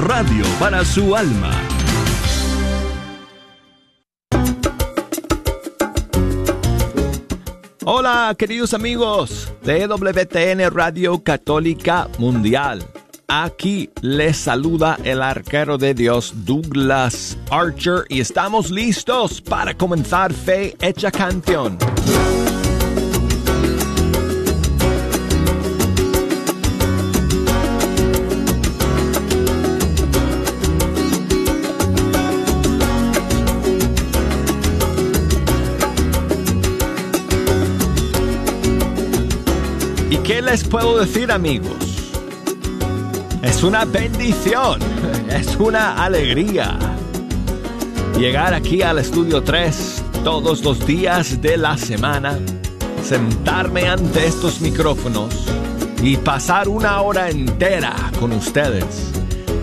radio para su alma. Hola, queridos amigos de WTN Radio Católica Mundial. Aquí les saluda el arquero de Dios Douglas Archer y estamos listos para comenzar Fe Hecha Canción. Qué les puedo decir amigos? Es una bendición, es una alegría llegar aquí al estudio 3 todos los días de la semana, sentarme ante estos micrófonos y pasar una hora entera con ustedes,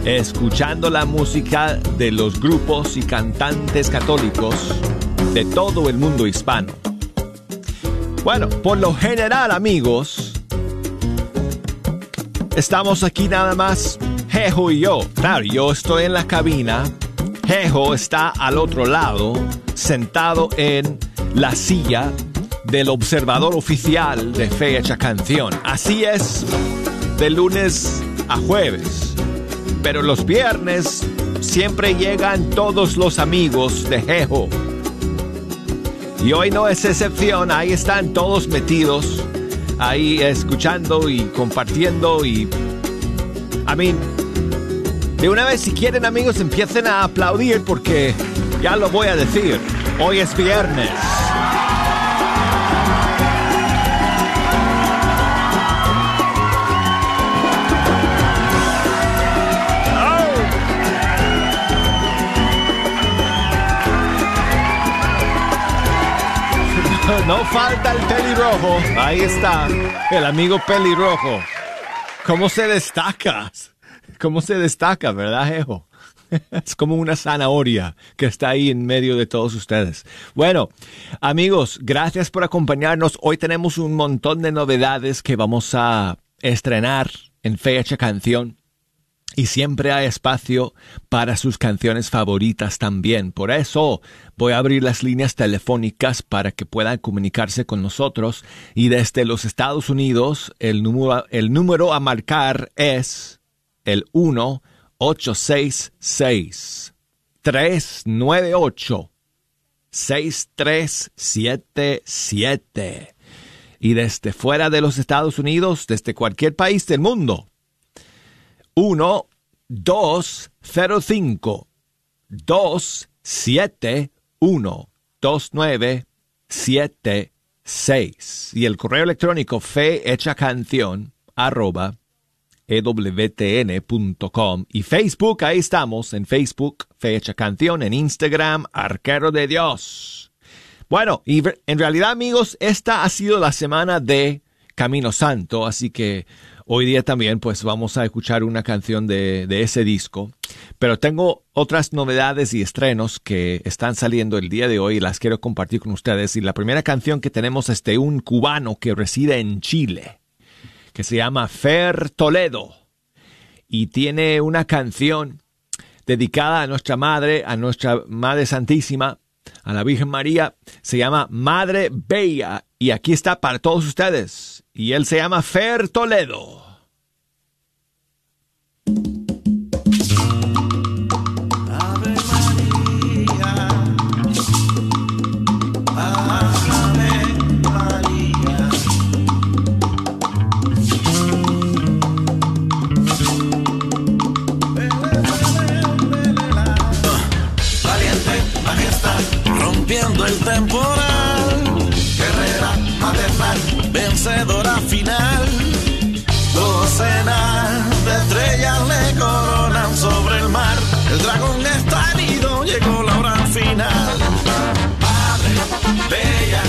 escuchando la música de los grupos y cantantes católicos de todo el mundo hispano. Bueno, por lo general amigos, Estamos aquí nada más Jejo y yo. Claro, yo estoy en la cabina. Jejo está al otro lado, sentado en la silla del observador oficial de Fecha Canción. Así es, de lunes a jueves. Pero los viernes siempre llegan todos los amigos de Jejo. Y hoy no es excepción, ahí están todos metidos ahí escuchando y compartiendo y... A mí, de una vez si quieren amigos empiecen a aplaudir porque ya lo voy a decir, hoy es viernes. No falta el pelirrojo. Ahí está, el amigo pelirrojo. ¿Cómo se destaca? ¿Cómo se destaca, verdad, Ejo? Es como una zanahoria que está ahí en medio de todos ustedes. Bueno, amigos, gracias por acompañarnos. Hoy tenemos un montón de novedades que vamos a estrenar en Fecha Canción y siempre hay espacio para sus canciones favoritas también. Por eso voy a abrir las líneas telefónicas para que puedan comunicarse con nosotros y desde los Estados Unidos el número, el número a marcar es el 1 866 398 6377 y desde fuera de los Estados Unidos, desde cualquier país del mundo, 1 205 271 2976 y el correo electrónico fe hecha canción arroba ewtn.com y Facebook, ahí estamos en Facebook, Fe Hecha Canción, en Instagram, Arquero de Dios. Bueno, y en realidad amigos, esta ha sido la semana de Camino Santo, así que Hoy día también pues vamos a escuchar una canción de, ese disco, pero tengo otras novedades y estrenos que están saliendo el día de hoy y las quiero compartir con ustedes. Y la primera canción que tenemos es de un cubano que reside en Chile, que se llama Fer Toledo. Y tiene una canción dedicada a nuestra Madre, a nuestra Madre Santísima, a la Virgen María, se llama Madre Bella. Y aquí está para todos ustedes y él se llama Fer Toledo. De estrellas le coronan sobre el mar. El dragón está herido, llegó la hora final. Madre, bella,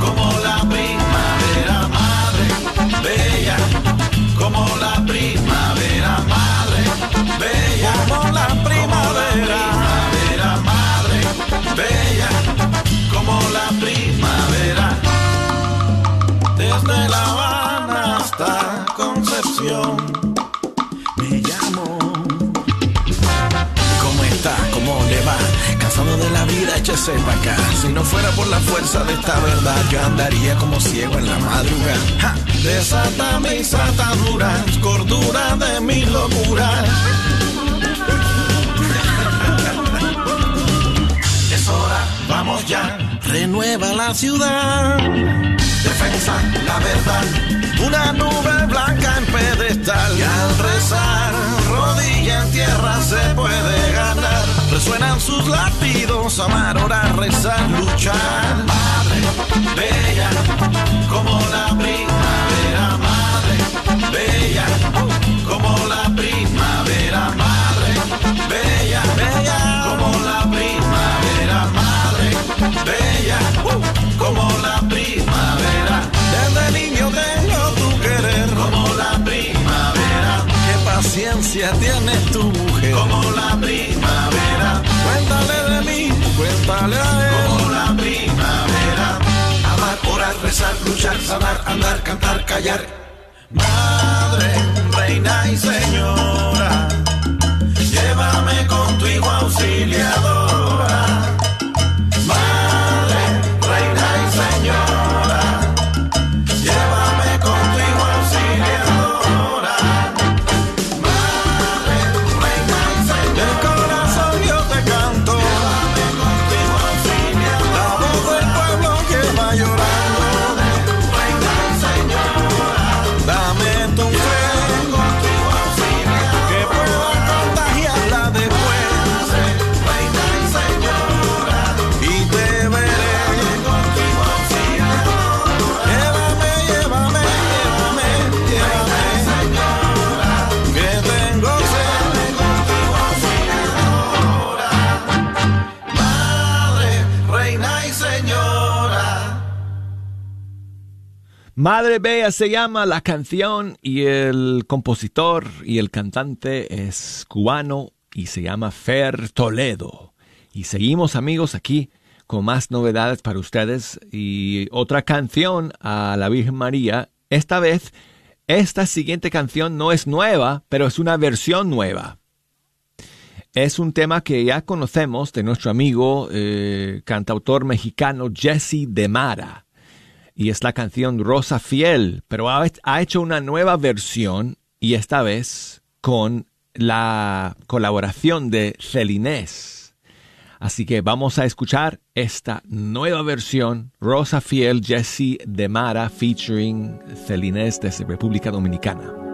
como la primavera. Madre, bella, como la primavera. Madre, bella, como la. Primavera, Si no fuera por la fuerza de esta verdad, yo andaría como ciego en la madrugada. Desata mis ataduras, cordura de mi locura. Es hora, vamos ya, renueva la ciudad. Defensa, la verdad, una nube blanca en pedestal. Y al rezar, rodilla en tierra se puede ganar. Resuenan sus latidos, amar, orar, rezar, luchar. Madre, bella, como la primavera, madre, bella, como la primavera, madre, bella, bella, como la primavera, madre, bella, como la primavera. Desde niño tengo tu querer, como la primavera. Qué paciencia tienes tu a como la primavera. Amar, orar, rezar, luchar, sanar, andar, cantar, callar. Madre, reina y señora, llévame con tu hijo auxiliadora. Madre Bella se llama la canción y el compositor y el cantante es cubano y se llama Fer Toledo. Y seguimos amigos aquí con más novedades para ustedes y otra canción a la Virgen María. Esta vez, esta siguiente canción no es nueva, pero es una versión nueva. Es un tema que ya conocemos de nuestro amigo eh, cantautor mexicano Jesse de Mara y es la canción Rosa Fiel, pero ha, hecho una nueva versión y esta vez con la colaboración de Celinés. Así que vamos a escuchar esta nueva versión, Rosa Fiel, Jesse de Mara, featuring Celinés desde República Dominicana.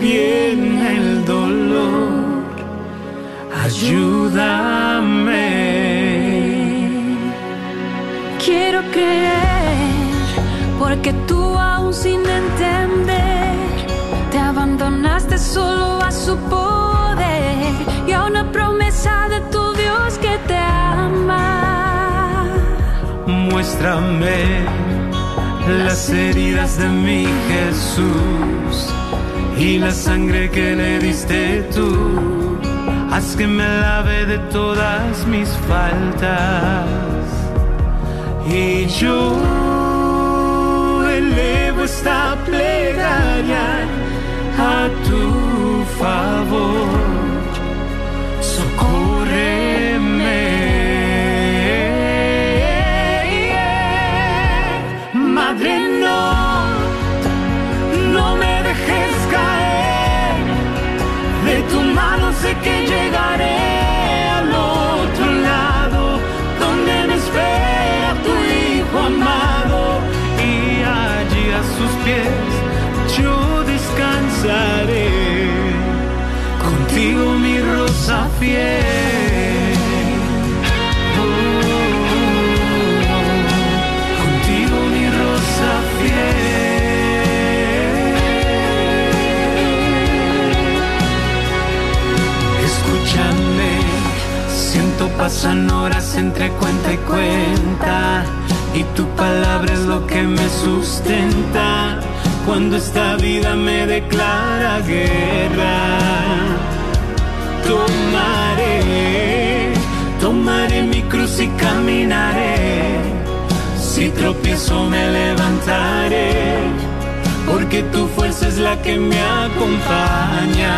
bien el dolor, ayúdame. Quiero creer, porque tú aún sin entender, te abandonaste solo a su poder y a una promesa de tu Dios que te ama. Muéstrame las heridas de mi Jesús y la sangre que le diste tú. Haz que me lave de todas mis faltas. Y yo elevo esta plegaria a tu favor. Uh, contigo mi rosa fiel. Escúchame, siento pasan horas entre cuenta y cuenta. Y tu palabra es lo que me sustenta cuando esta vida me declara guerra. Mi cruz y caminaré. Si tropiezo me levantaré, porque tu fuerza es la que me acompaña.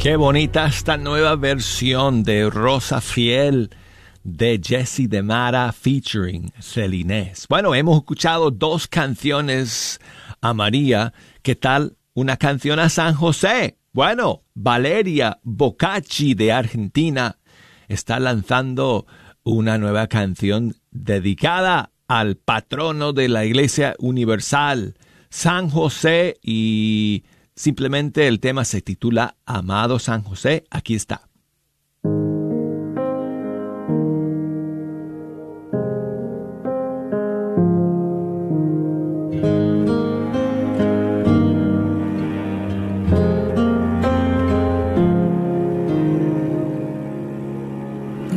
Qué bonita esta nueva versión de Rosa Fiel de Jesse de Mara featuring. Bueno, hemos escuchado dos canciones a María. ¿Qué tal una canción a San José? Bueno, Valeria Bocacci de Argentina está lanzando una nueva canción dedicada al patrono de la Iglesia Universal, San José, y Simplemente el tema se titula Amado San José. Aquí está.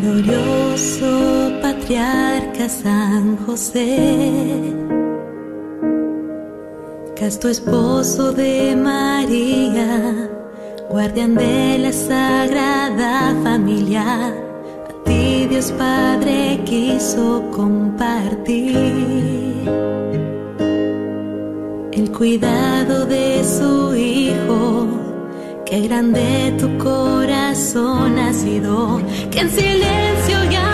Glorioso patriarca San José tu esposo de María, guardián de la sagrada familia, a ti Dios Padre quiso compartir el cuidado de su Hijo. Qué grande tu corazón ha sido, que en silencio ya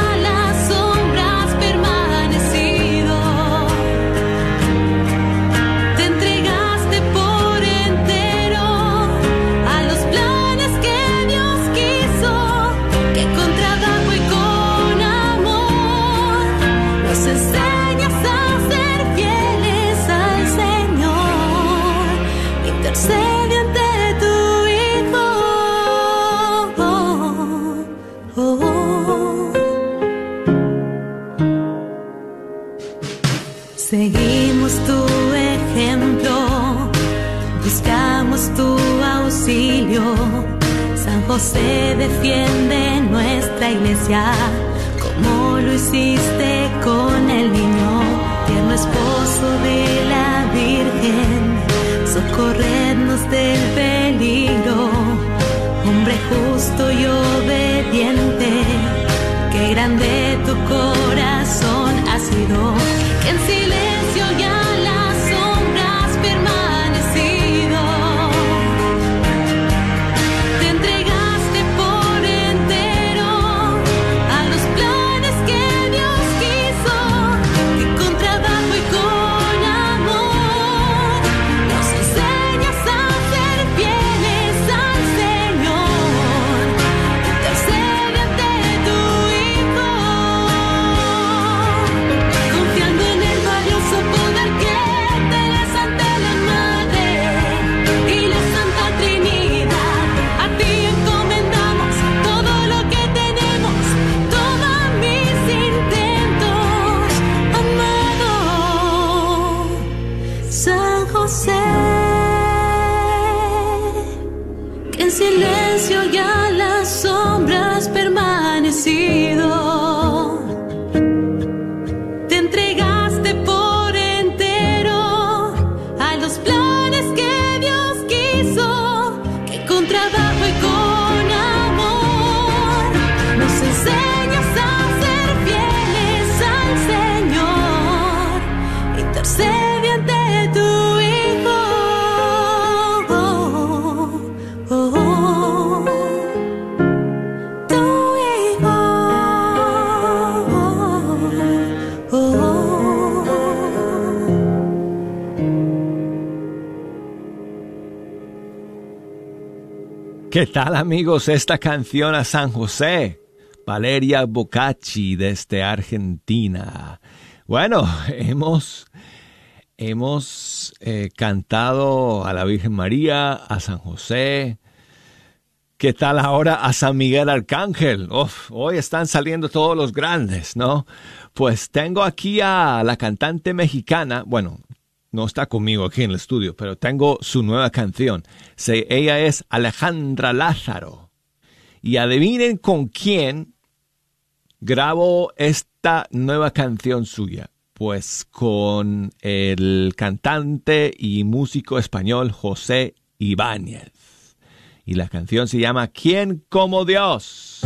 Se defiende nuestra iglesia, como lo hiciste con el niño, tierno esposo de la Virgen, socorrernos del peligro, hombre justo y obediente, qué grande tu corazón ha sido, que en silencio ya ¿Qué tal amigos? Esta canción a San José, Valeria Bocacci desde Argentina. Bueno, hemos, hemos eh, cantado a la Virgen María, a San José. ¿Qué tal ahora a San Miguel Arcángel? hoy están saliendo todos los grandes, ¿no? Pues tengo aquí a la cantante mexicana, bueno, no está conmigo aquí en el estudio, pero tengo su nueva canción. ella es Alejandra Lázaro. Y adivinen con quién grabo esta nueva canción suya. Pues con el cantante y músico español José Ibáñez. Y la canción se llama ¿Quién como Dios?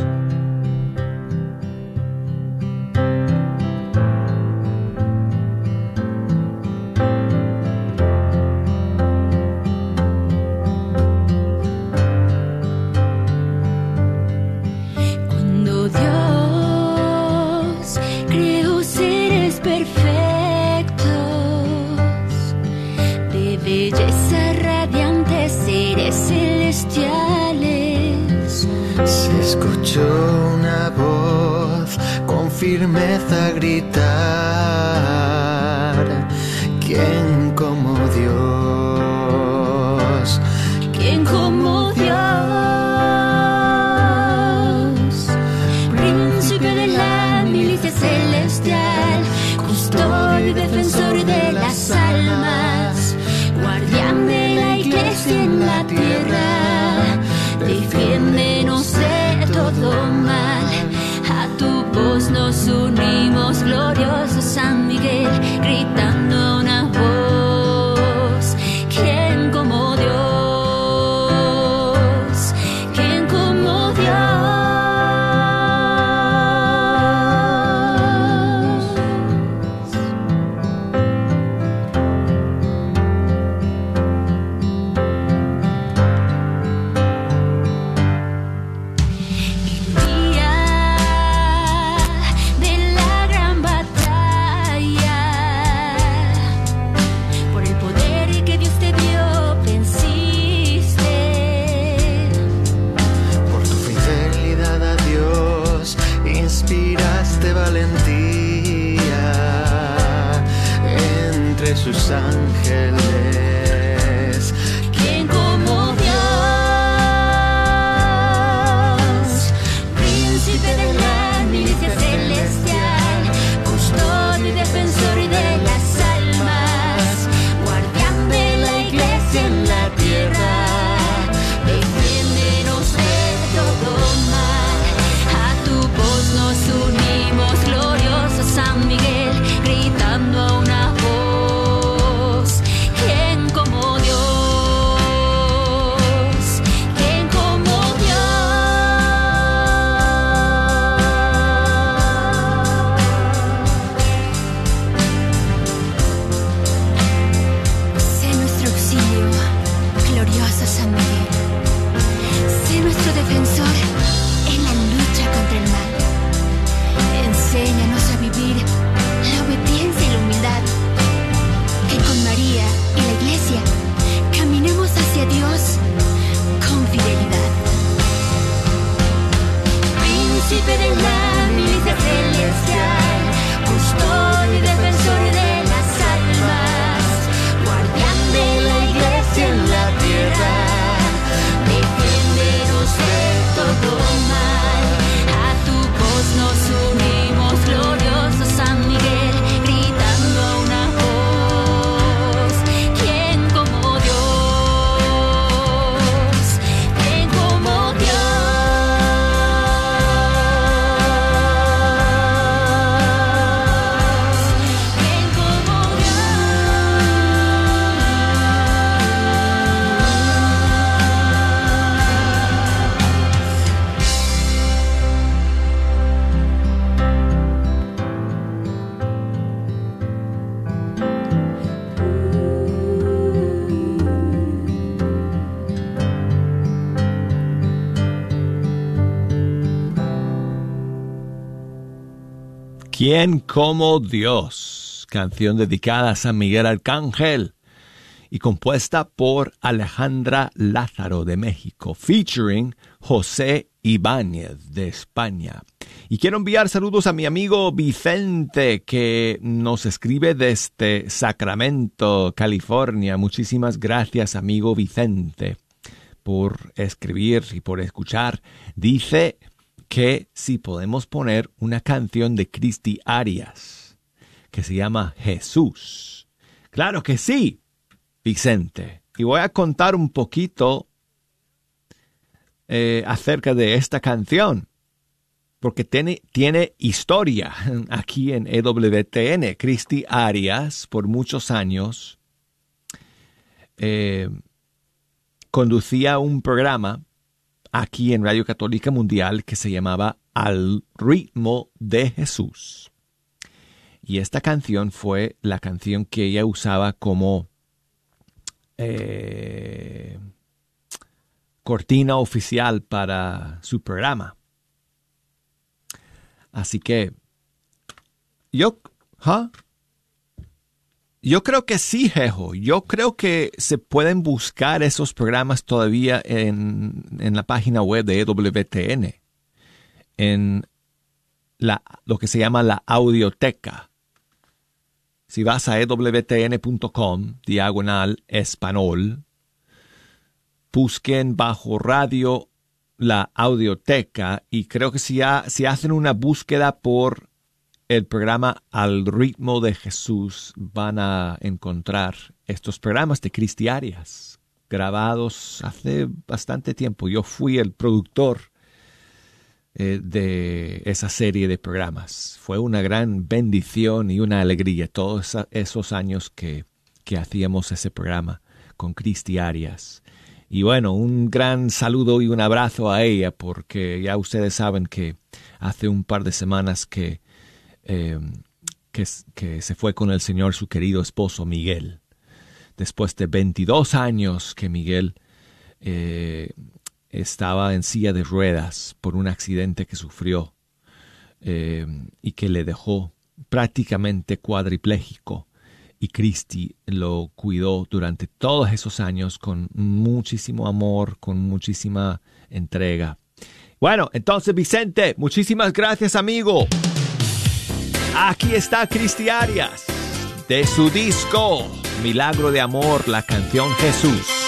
sus ángeles. ¿Quién como Dios? Canción dedicada a San Miguel Arcángel. y compuesta por Alejandra Lázaro de México, featuring José Ibáñez de España. Y quiero enviar saludos a mi amigo Vicente que nos escribe desde Sacramento, California. Muchísimas gracias, amigo Vicente, por escribir y por escuchar. Dice que si podemos poner una canción de Cristi Arias que se llama Jesús. Claro que sí, Vicente. Y voy a contar un poquito eh, acerca de esta canción, porque tiene, tiene historia aquí en EWTN. Cristi Arias, por muchos años, eh, conducía un programa aquí en Radio Católica Mundial que se llamaba Al ritmo de Jesús. Y esta canción fue la canción que ella usaba como eh, cortina oficial para su programa. Así que yo, yo creo que sí, Jejo. Yo creo que se pueden buscar esos programas todavía en, la página web de EWTN, en la, lo que se llama la audioteca. Si vas a ewtn.com, diagonal español, busquen bajo radio la audioteca y creo que si, si hacen una búsqueda por el programa Al ritmo de Jesús van a encontrar estos programas de Cristiarias grabados hace bastante tiempo. Yo fui el productor eh, de esa serie de programas. Fue una gran bendición y una alegría todos esos años que, que hacíamos ese programa con Cristiarias. Y bueno, un gran saludo y un abrazo a ella porque ya ustedes saben que hace un par de semanas que eh, que, se fue con el Señor su querido esposo Miguel. Después de 22 años que Miguel eh, estaba en silla de ruedas por un accidente que sufrió eh, y que le dejó prácticamente cuadripléjico. Y Cristi lo cuidó durante todos esos años con muchísimo amor, con muchísima entrega. Bueno, entonces Vicente, muchísimas gracias amigo. Aquí está Cristi Arias, de su disco Milagro de Amor, la canción Jesús.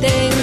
Te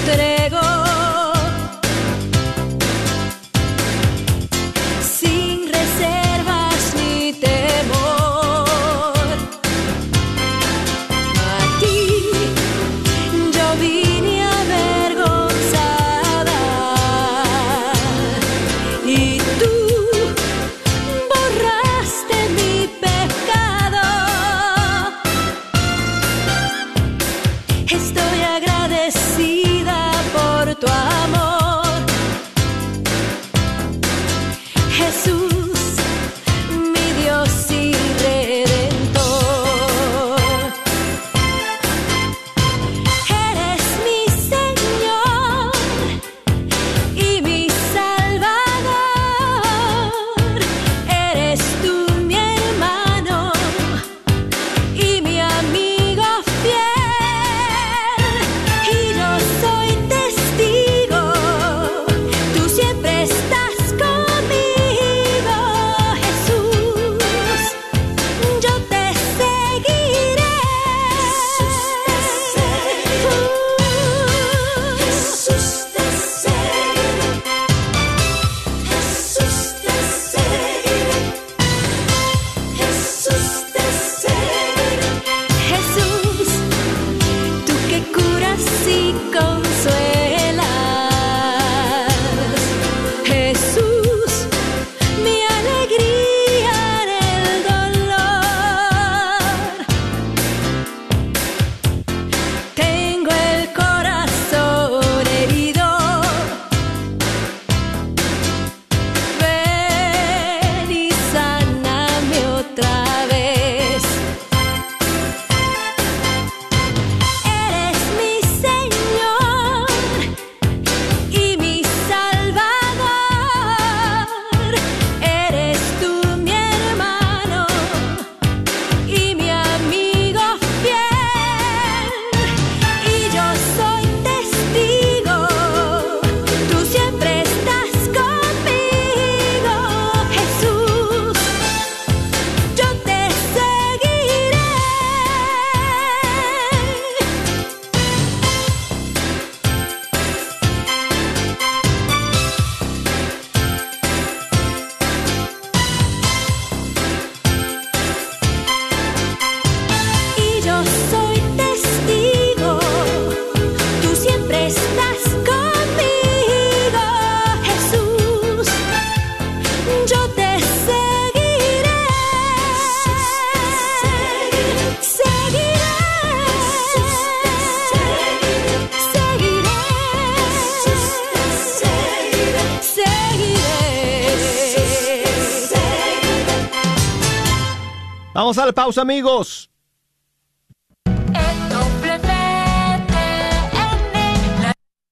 Vamos a la pausa, amigos.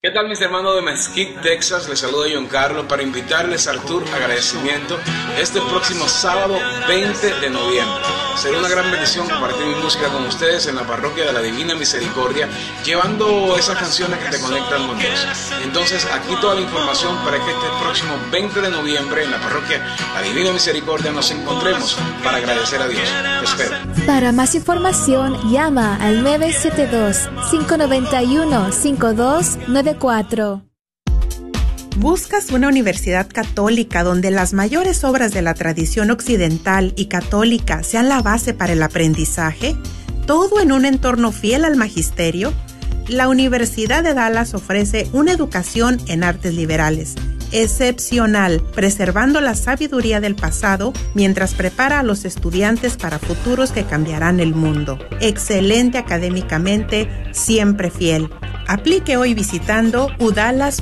¿Qué tal mis hermanos de Mesquite, Texas? Les saluda John Carlos para invitarles al tour agradecimiento este próximo sábado 20 de noviembre. Será una gran bendición compartir mi música con ustedes en la parroquia de la Divina Misericordia, llevando esas canciones que te conectan con Dios. Entonces, aquí toda la información para que este próximo 20 de noviembre en la parroquia La Divina Misericordia nos encontremos para agradecer a Dios. Te espero. Para más información, llama al 972-591-5294. ¿Buscas una universidad católica donde las mayores obras de la tradición occidental y católica sean la base para el aprendizaje? ¿Todo en un entorno fiel al magisterio? La Universidad de Dallas ofrece una educación en artes liberales excepcional, preservando la sabiduría del pasado mientras prepara a los estudiantes para futuros que cambiarán el mundo. Excelente académicamente, siempre fiel. Aplique hoy visitando udalas.edu.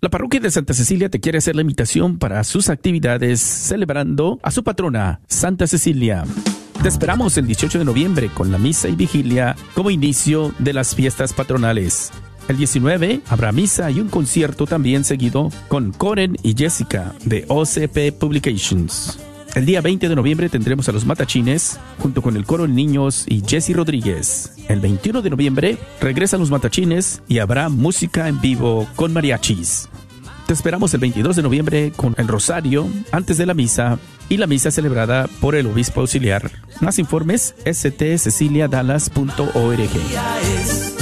La parroquia de Santa Cecilia te quiere hacer la invitación para sus actividades celebrando a su patrona, Santa Cecilia. Te esperamos el 18 de noviembre con la misa y vigilia como inicio de las fiestas patronales. El 19 habrá misa y un concierto también seguido con Coren y Jessica de OCP Publications. El día 20 de noviembre tendremos a los Matachines junto con el coro niños y Jesse Rodríguez. El 21 de noviembre regresan los Matachines y habrá música en vivo con mariachis. Te esperamos el 22 de noviembre con el Rosario antes de la misa y la misa celebrada por el obispo auxiliar. Más informes stceciliadallas.org.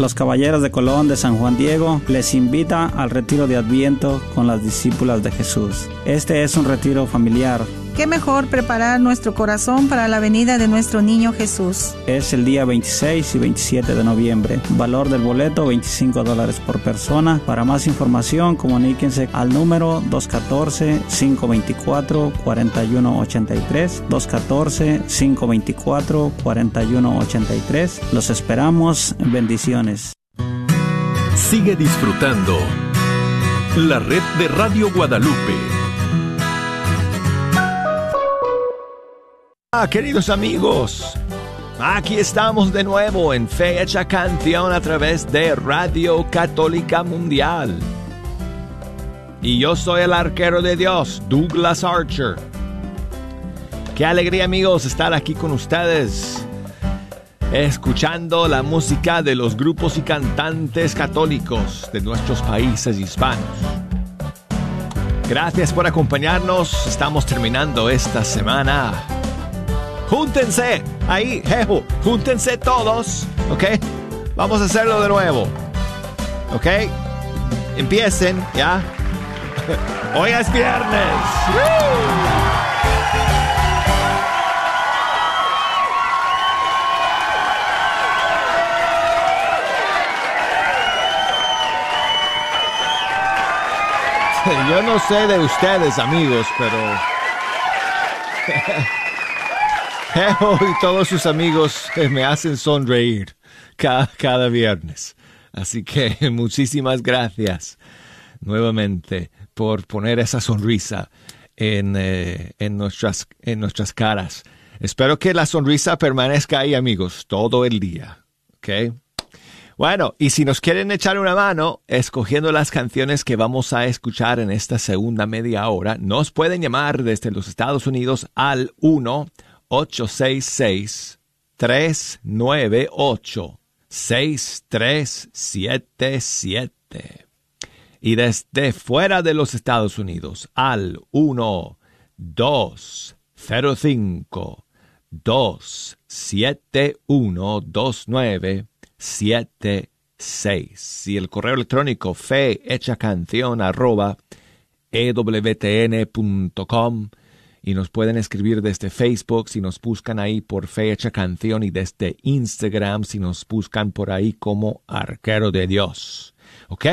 Los Caballeros de Colón de San Juan Diego les invita al retiro de Adviento con las discípulas de Jesús. Este es un retiro familiar qué mejor preparar nuestro corazón para la venida de nuestro niño Jesús. Es el día 26 y 27 de noviembre. Valor del boleto 25 dólares por persona. Para más información comuníquense al número 214-524-4183. 214-524-4183. Los esperamos. Bendiciones. Sigue disfrutando la red de Radio Guadalupe. Ah, queridos amigos, aquí estamos de nuevo en Fecha Canción a través de Radio Católica Mundial. Y yo soy el arquero de Dios, Douglas Archer. Qué alegría amigos estar aquí con ustedes, escuchando la música de los grupos y cantantes católicos de nuestros países hispanos. Gracias por acompañarnos, estamos terminando esta semana Júntense ahí, jejo. Júntense todos, ¿ok? Vamos a hacerlo de nuevo, ¿ok? Empiecen, ¿ya? Hoy es viernes. Yo no sé de ustedes, amigos, pero... y todos sus amigos me hacen sonreír cada, viernes. Así que muchísimas gracias nuevamente por poner esa sonrisa en, eh, en, nuestras, en nuestras caras. Espero que la sonrisa permanezca ahí, amigos, todo el día. ¿Ok? Bueno, y si nos quieren echar una mano escogiendo las canciones que vamos a escuchar en esta segunda media hora, nos pueden llamar desde los Estados Unidos al 1 866-398-6377. Y desde fuera de los Estados Unidos al 1 205 271 2976 y el correo electrónico fe hecha canción arroba ewtn.com y nos pueden escribir desde Facebook si nos buscan ahí por Fecha Canción y desde Instagram si nos buscan por ahí como Arquero de Dios. Ok,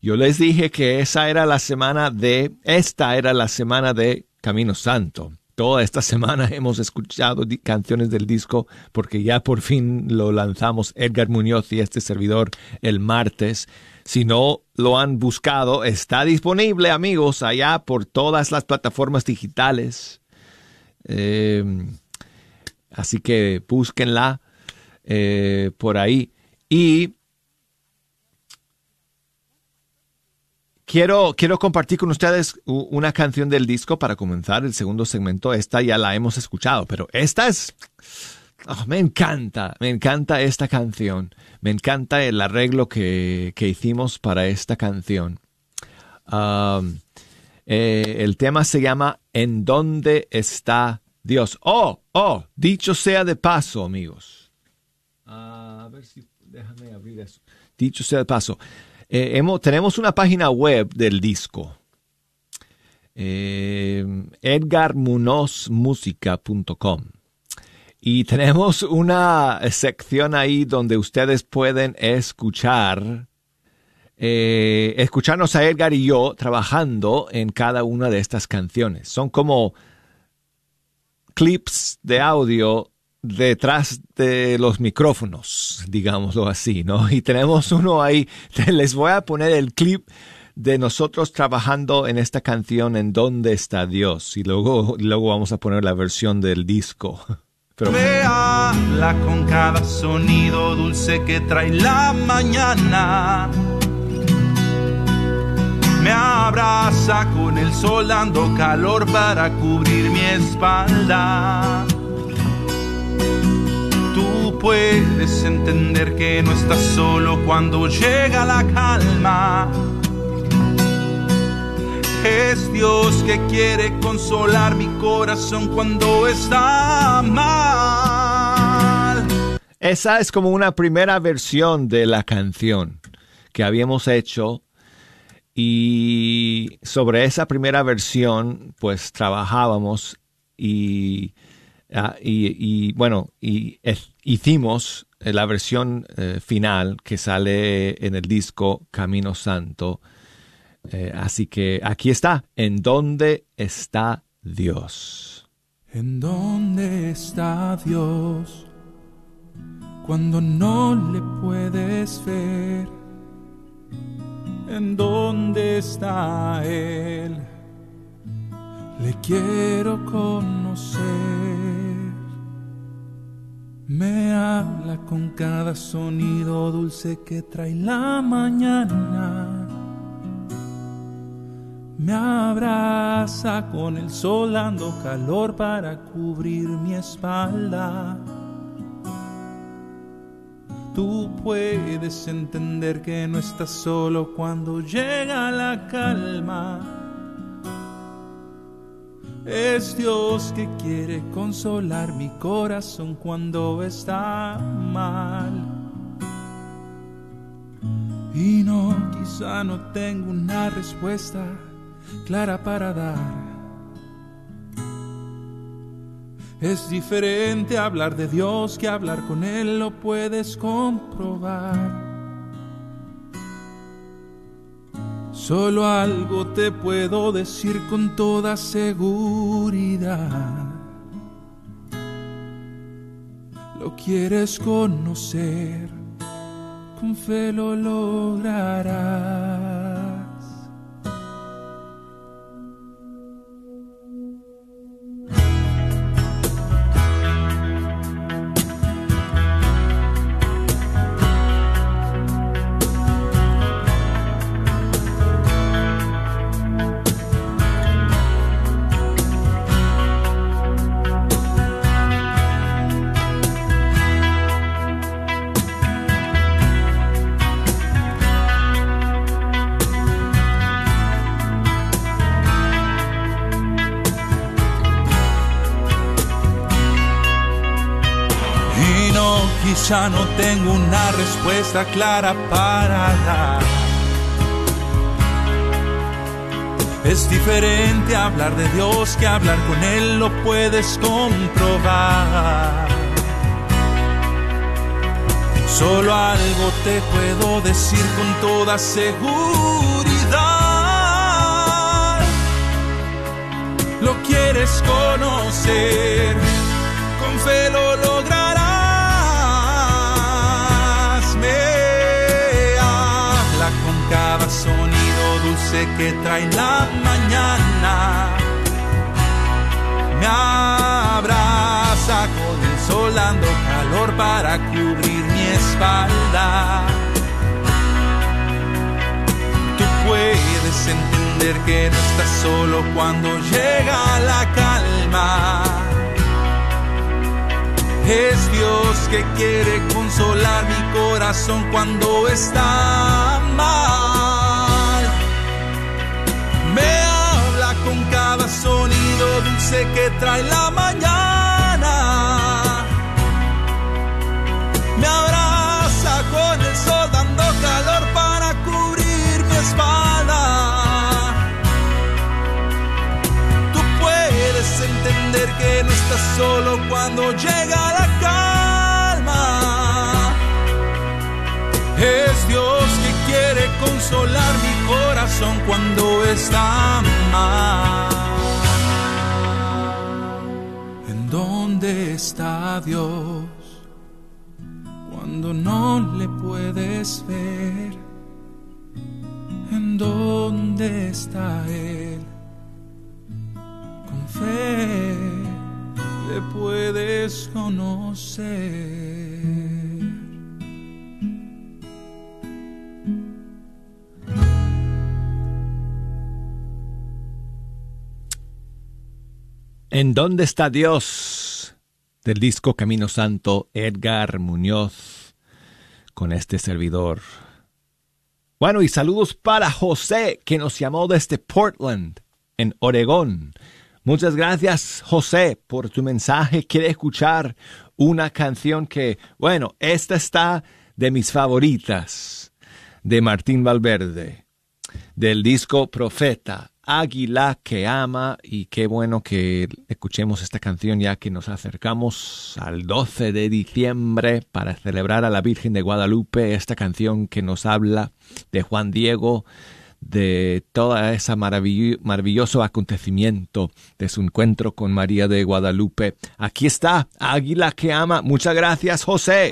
yo les dije que esa era la semana de, esta era la semana de Camino Santo. Toda esta semana hemos escuchado canciones del disco porque ya por fin lo lanzamos Edgar Muñoz y este servidor el martes. Si no lo han buscado, está disponible amigos allá por todas las plataformas digitales. Eh, así que búsquenla eh, por ahí. Y Quiero, quiero compartir con ustedes una canción del disco para comenzar el segundo segmento. Esta ya la hemos escuchado, pero esta es... Oh, me encanta, me encanta esta canción. Me encanta el arreglo que, que hicimos para esta canción. Eh, el tema se llama ¿En dónde está Dios? Oh, oh, dicho sea de paso, amigos. a ver si, déjame abrir eso. Dicho sea de paso. Eh, tenemos una página web del disco. Eh, y tenemos una sección ahí donde ustedes pueden escuchar eh, escucharnos a Edgar y yo trabajando en cada una de estas canciones. Son como clips de audio detrás de los micrófonos, digámoslo así, ¿no? Y tenemos uno ahí, les voy a poner el clip de nosotros trabajando en esta canción en dónde está Dios y luego, luego vamos a poner la versión del disco. Pero... Me habla con cada sonido dulce que trae la mañana. Me abraza con el sol dando calor para cubrir mi espalda puedes entender que no estás solo cuando llega la calma. Es Dios que quiere consolar mi corazón cuando está mal. Esa es como una primera versión de la canción que habíamos hecho y sobre esa primera versión pues trabajábamos y Ah, bueno, hicimos eh, la versión eh, final que sale en el disco Camino Santo. Eh, así que aquí está, ¿en dónde está Dios? ¿En dónde está Dios cuando no le puedes ver? ¿En dónde está Él? Le quiero conocer. Me habla con cada sonido dulce que trae la mañana. Me abraza con el sol dando calor para cubrir mi espalda. Tú puedes entender que no estás solo cuando llega la calma es Dios que quiere consolar mi corazón cuando está mal. Y no, quizá no tengo una respuesta clara para dar. Es diferente hablar de Dios que hablar con Él, lo puedes comprobar. Solo algo te puedo decir con toda seguridad. Lo quieres conocer, con fe lo lograrás. Ya no tengo una respuesta clara para dar. Es diferente hablar de Dios que hablar con Él, lo puedes comprobar. Solo algo te puedo decir con toda seguridad. Lo quieres conocer, con fe lo lograrás. Cada sonido dulce que trae la mañana. Me abraza con el sol dando calor para cubrir mi espalda. Tú puedes entender que no estás solo cuando llega la calma. Es Dios que quiere consolar mi corazón cuando está Me habla con cada sonido dulce que trae la mañana. Me abraza con el sol dando calor para cubrir mi espalda. Tú puedes entender que no estás solo cuando llega la consolar mi corazón cuando está mal. ¿En dónde está Dios? cuando no le puedes ver? ¿En dónde está Él? Con fe le puedes conocer. ¿En dónde está Dios? Del disco Camino Santo, Edgar Muñoz, con este servidor. Bueno, y saludos para José, que nos llamó desde Portland, en Oregón. Muchas gracias, José, por tu mensaje. Quiere escuchar una canción que, bueno, esta está de mis favoritas, de Martín Valverde, del disco Profeta. Águila que ama y qué bueno que escuchemos esta canción ya que nos acercamos al 12 de diciembre para celebrar a la Virgen de Guadalupe, esta canción que nos habla de Juan Diego, de toda ese maravill maravilloso acontecimiento de su encuentro con María de Guadalupe. Aquí está, Águila que ama. Muchas gracias, José.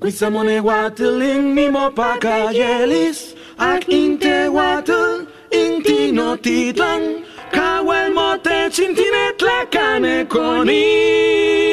Guizamonehuatl, Nimopacayelis, Ac Intehuatl, Intinotitlan, kane Chintinetlacaneconi.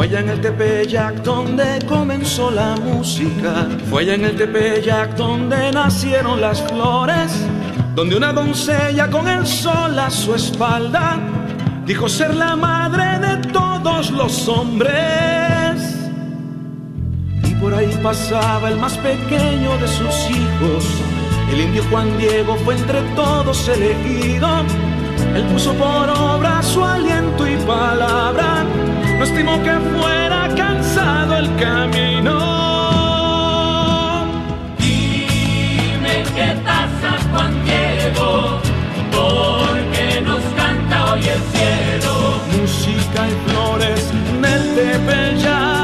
Fue allá en el Tepeyac donde comenzó la música. Fue allá en el Tepeyac donde nacieron las flores. Donde una doncella con el sol a su espalda dijo ser la madre de todos los hombres. Y por ahí pasaba el más pequeño de sus hijos. El indio Juan Diego fue entre todos elegido. Él puso por obra su aliento y palabra. No estimó que fuera cansado el camino. Dime qué pasa, Juan Diego, porque nos canta hoy el cielo. Música y flores del Tepeyac.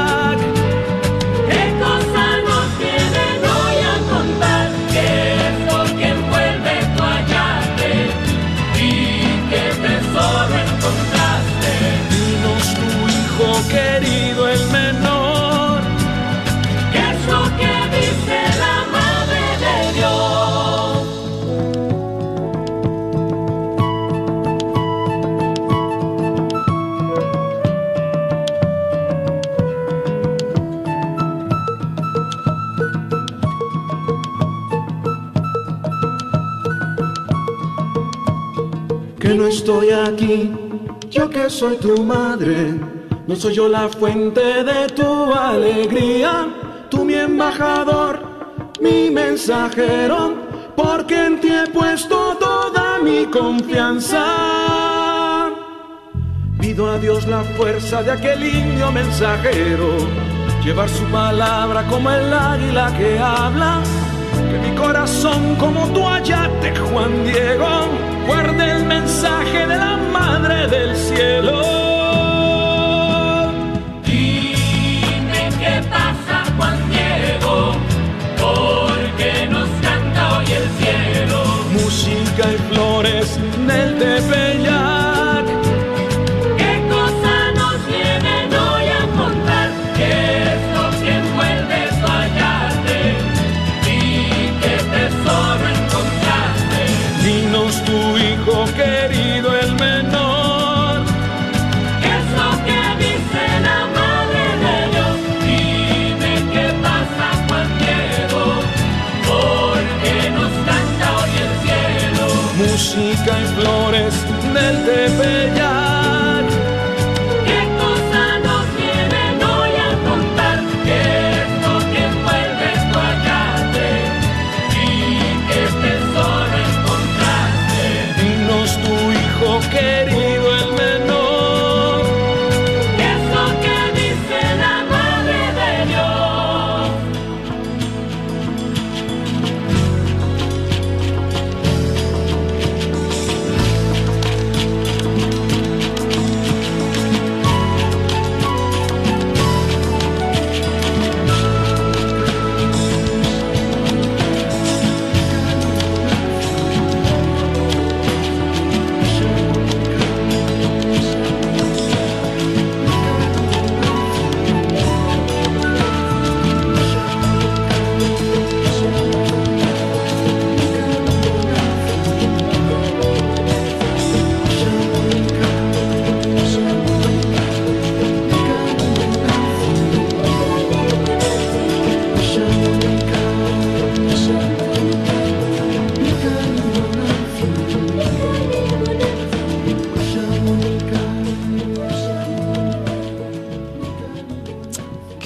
No estoy aquí, yo que soy tu madre, no soy yo la fuente de tu alegría, tú mi embajador, mi mensajero, porque en ti he puesto toda mi confianza. Pido a Dios la fuerza de aquel indio mensajero, llevar su palabra como el águila que habla, que mi corazón como tu ayate Juan Diego guarde el mensaje de la Madre del Cielo. Dime qué pasa, Juan Diego, porque nos canta hoy el cielo. Música y flores del Tepeyac.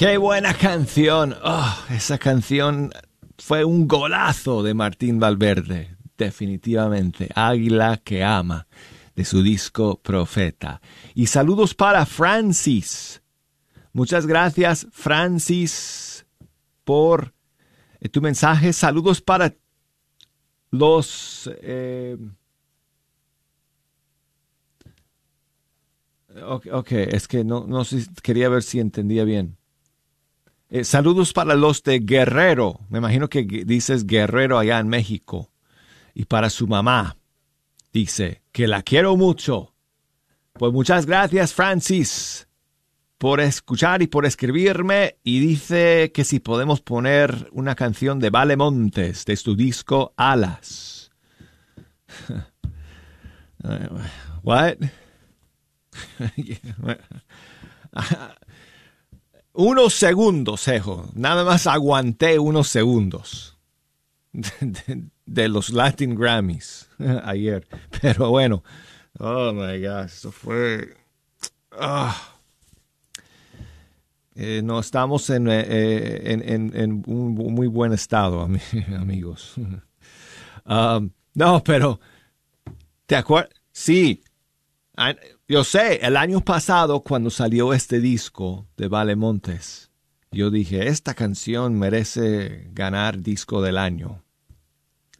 Qué buena canción. Oh, esa canción fue un golazo de Martín Valverde. Definitivamente. Águila que ama. De su disco Profeta. Y saludos para Francis. Muchas gracias, Francis, por eh, tu mensaje. Saludos para los... eh, ok, es que no, no sé, quería ver si entendía bien. Eh, saludos para los de Guerrero. Me imagino que dices Guerrero allá en México. Y para su mamá. Dice que la quiero mucho. Pues muchas gracias, Francis, por escuchar y por escribirme. Y dice que si podemos poner una canción de Vale Montes de su disco Alas. Eh, What? unos segundos, Ejo. Nada más aguanté unos segundos de, los Latin Grammys ayer. Pero bueno, oh my gosh, eso fue. ah. Eh, no estamos en, eh, en, en- un muy buen estado, ami- amigos. Um, no, pero ¿te acuerdas? Sí, Ah, yo sé, el año pasado cuando salió este disco de Vale Montes, yo dije, esta canción merece ganar disco del año.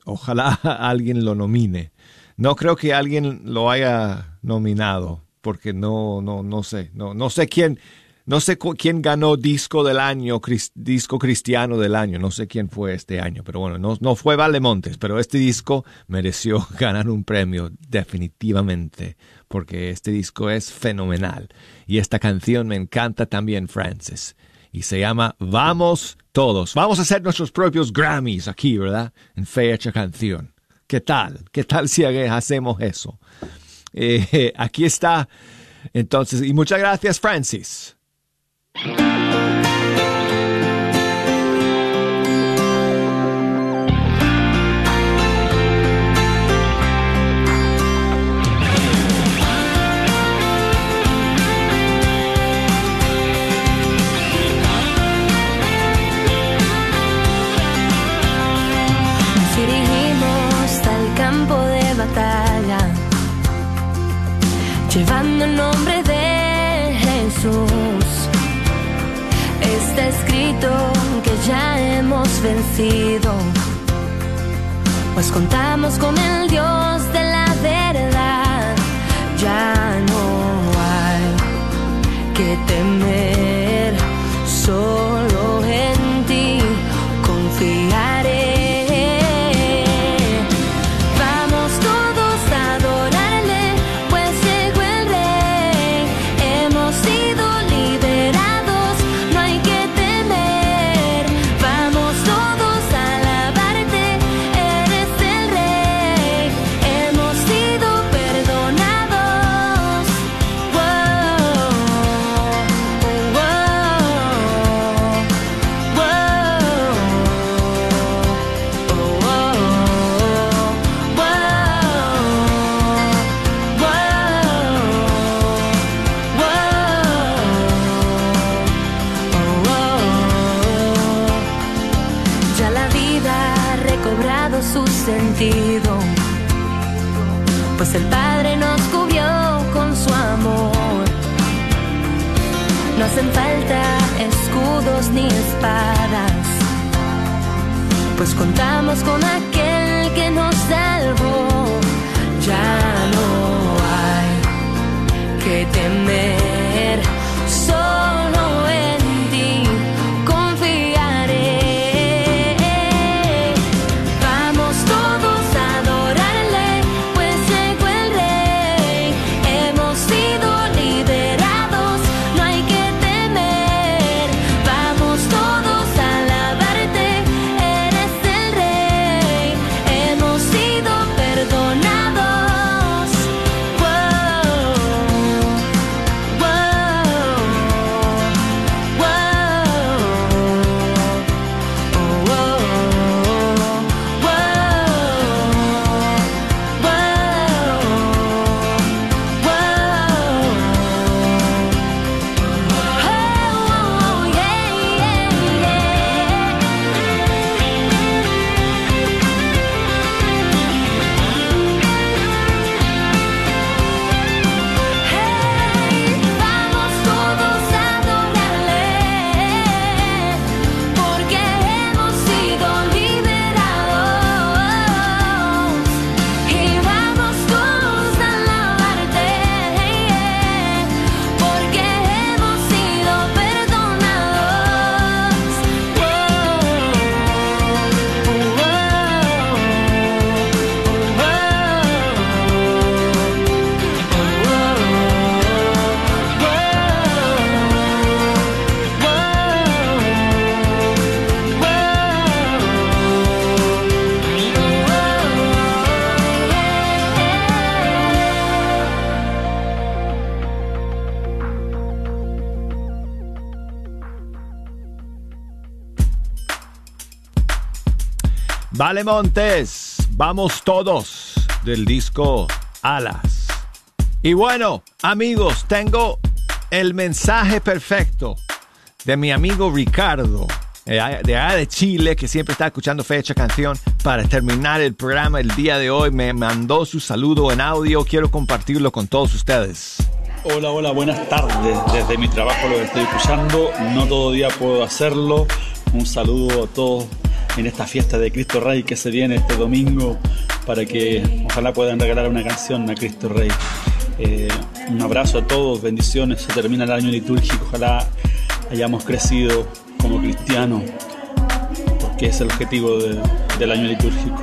Ojalá alguien lo nomine. No creo que alguien lo haya nominado, porque no, no, no sé, no, no sé quién, no sé quién ganó disco del año, disco cristiano del año, no sé quién fue este año, pero bueno, no, no fue Vale Montes, pero este disco mereció ganar un premio definitivamente, porque este disco es fenomenal. Y esta canción me encanta también, Francis, y se llama Vamos Todos. Vamos a hacer nuestros propios Grammys aquí, ¿verdad? En fecha canción. ¿Qué tal? ¿Qué tal si hacemos eso? Eh, aquí está. Entonces, y muchas gracias, Francis. Dirigimos al campo de batalla, llevando. Que ya hemos vencido, pues contamos con el Dios de la verdad. Ya no hay que temer, solo Vale Montes, vamos todos del disco Alas. Y bueno, amigos, tengo el mensaje perfecto de mi amigo Ricardo, de allá de Chile, que siempre está escuchando Fecha Canción. Para terminar el programa el día de hoy, me mandó su saludo en audio. Quiero compartirlo con todos ustedes. Hola, hola, buenas tardes. Desde mi trabajo lo estoy escuchando. No todo día puedo hacerlo. Un saludo a todos en esta fiesta de Cristo Rey que se viene este domingo para que ojalá puedan regalar una canción a Cristo Rey. Eh, un abrazo a todos, bendiciones. Se termina el año litúrgico. Ojalá hayamos crecido como cristianos porque es el objetivo de- del año litúrgico.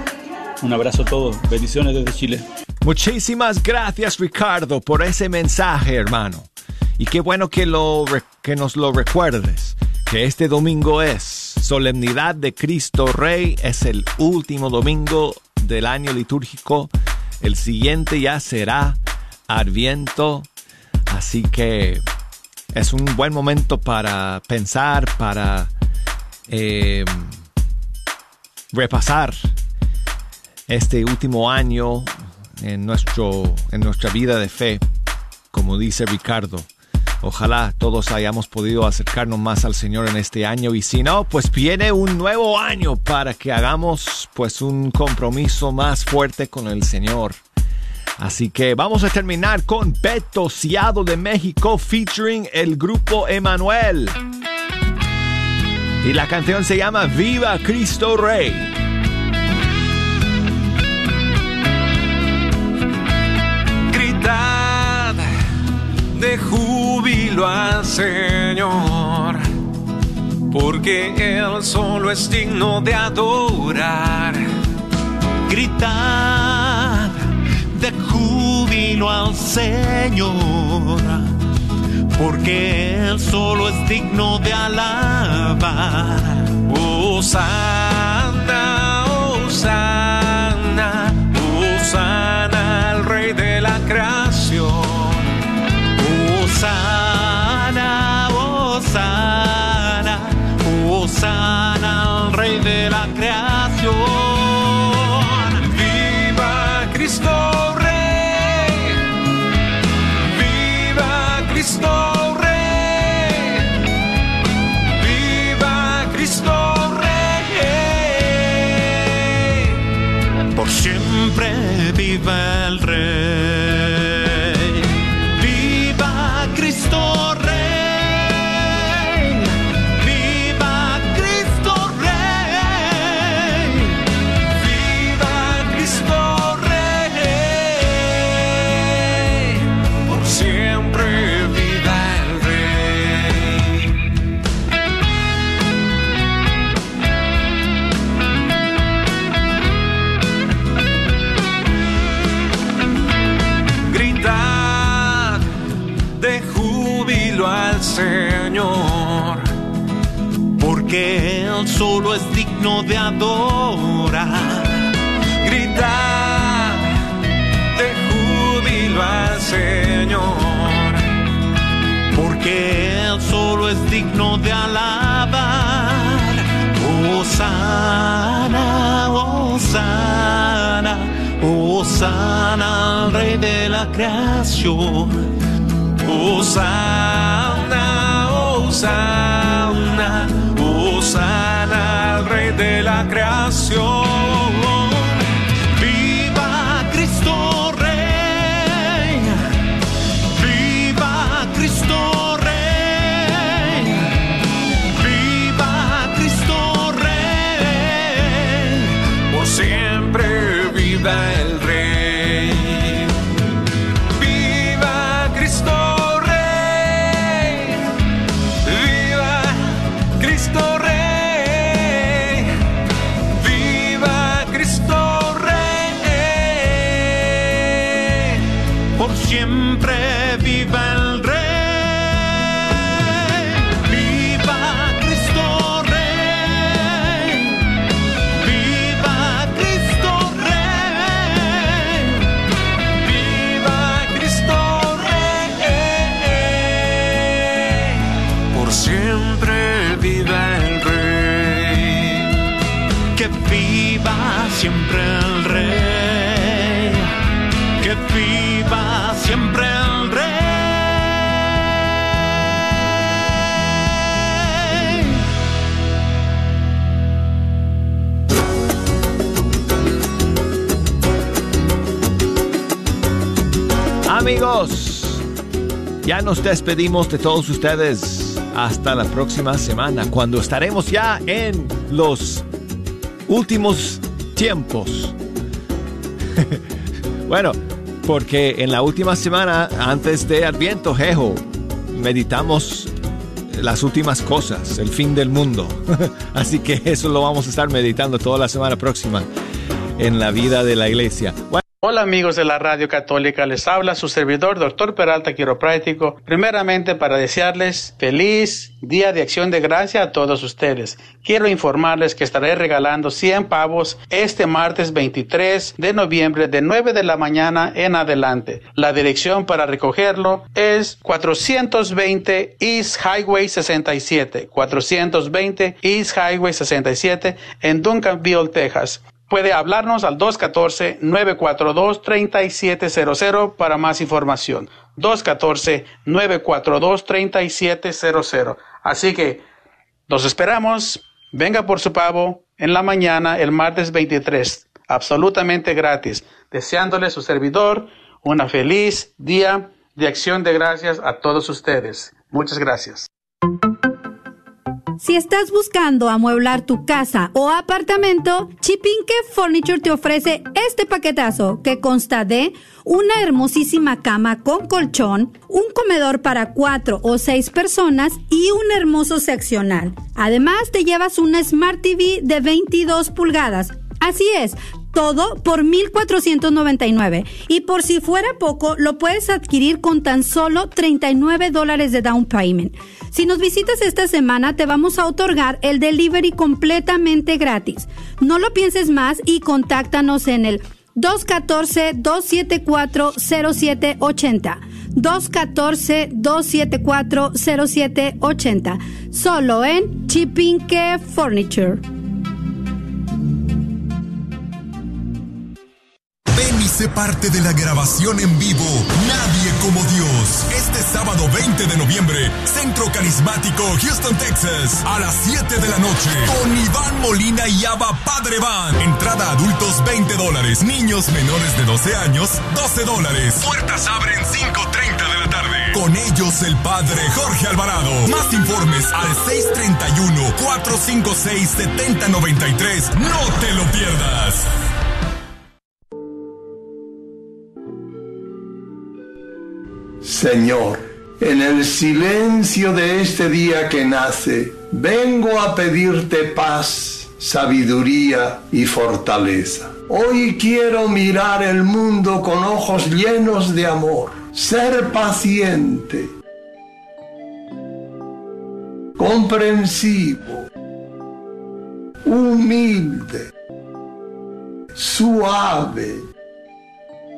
Un abrazo a todos, bendiciones desde Chile. Muchísimas gracias Ricardo por ese mensaje, hermano. Y qué bueno que, lo, que nos lo recuerdes, que este domingo es Solemnidad de Cristo Rey, es el último domingo del año litúrgico, el siguiente ya será Adviento, así que es un buen momento para pensar, para eh, repasar este último año en, nuestro, en nuestra vida de fe, como dice Ricardo. Ojalá todos hayamos podido acercarnos más al Señor en este año y si no, pues viene un nuevo año para que hagamos pues un compromiso más fuerte con el Señor. Así que vamos a terminar con Beto Ciado de México featuring el grupo Emanuel. Y la canción se llama Viva Cristo Rey. Gritad de al Señor, porque Él solo es digno de adorar. Gritad de júbilo al Señor, porque Él solo es digno de alabar. Hosanna, Hosanna, Hosanna al Rey de la creación. Hosanna, viva siempre Rey. Amigos, ya nos despedimos de todos ustedes hasta la próxima semana, cuando estaremos ya en los últimos tiempos. bueno, porque en la última semana, antes de Adviento, Jejo, meditamos las últimas cosas, el fin del mundo. Así que eso lo vamos a estar meditando toda la semana próxima en la vida de la iglesia. Hola amigos de la Radio Católica, les habla su servidor, doctor Peralta Quiropráctico, primeramente para desearles feliz Día de Acción de Gracia a todos ustedes. Quiero informarles que estaré regalando 100 pavos este martes 23 de noviembre de 9 de la mañana en adelante. La dirección para recogerlo es 420 East Highway 67, 420 East Highway 67 en Duncanville, Texas. Puede hablarnos al 214-942-3700 para más información. 214-942-3700. Así que los esperamos. Venga por su pavo en la mañana el martes 23. Absolutamente gratis. Deseándole su servidor una feliz día de acción de gracias a todos ustedes. Muchas gracias. Si estás buscando amueblar tu casa o apartamento, Chipinque Furniture te ofrece este paquetazo que consta de una hermosísima cama con colchón, un comedor para cuatro o seis personas y un hermoso seccional. Además, te llevas una Smart TV de 22 pulgadas. Así es, todo por 1,499. Y por si fuera poco, lo puedes adquirir con tan solo 39 dólares de down payment. Si nos visitas esta semana, te vamos a otorgar el delivery completamente gratis. No lo pienses más y contáctanos en el 214-274-0780. 214-274-0780. Solo en Chipinque Furniture. Sé parte de la grabación en vivo Nadie como Dios. Este sábado 20 de noviembre, Centro Carismático Houston, Texas, a las 7 de la noche, con Iván Molina y Ava Padre Van. Entrada adultos 20 dólares, niños menores de 12 años 12 dólares. Puertas abren 5.30 de la tarde. Con ellos el Padre Jorge Alvarado. Más informes al 631-456-7093. No te lo pierdas. Señor, en el silencio de este día que nace, vengo a pedirte paz, sabiduría y fortaleza. Hoy quiero mirar el mundo con ojos llenos de amor, ser paciente, comprensivo, humilde, suave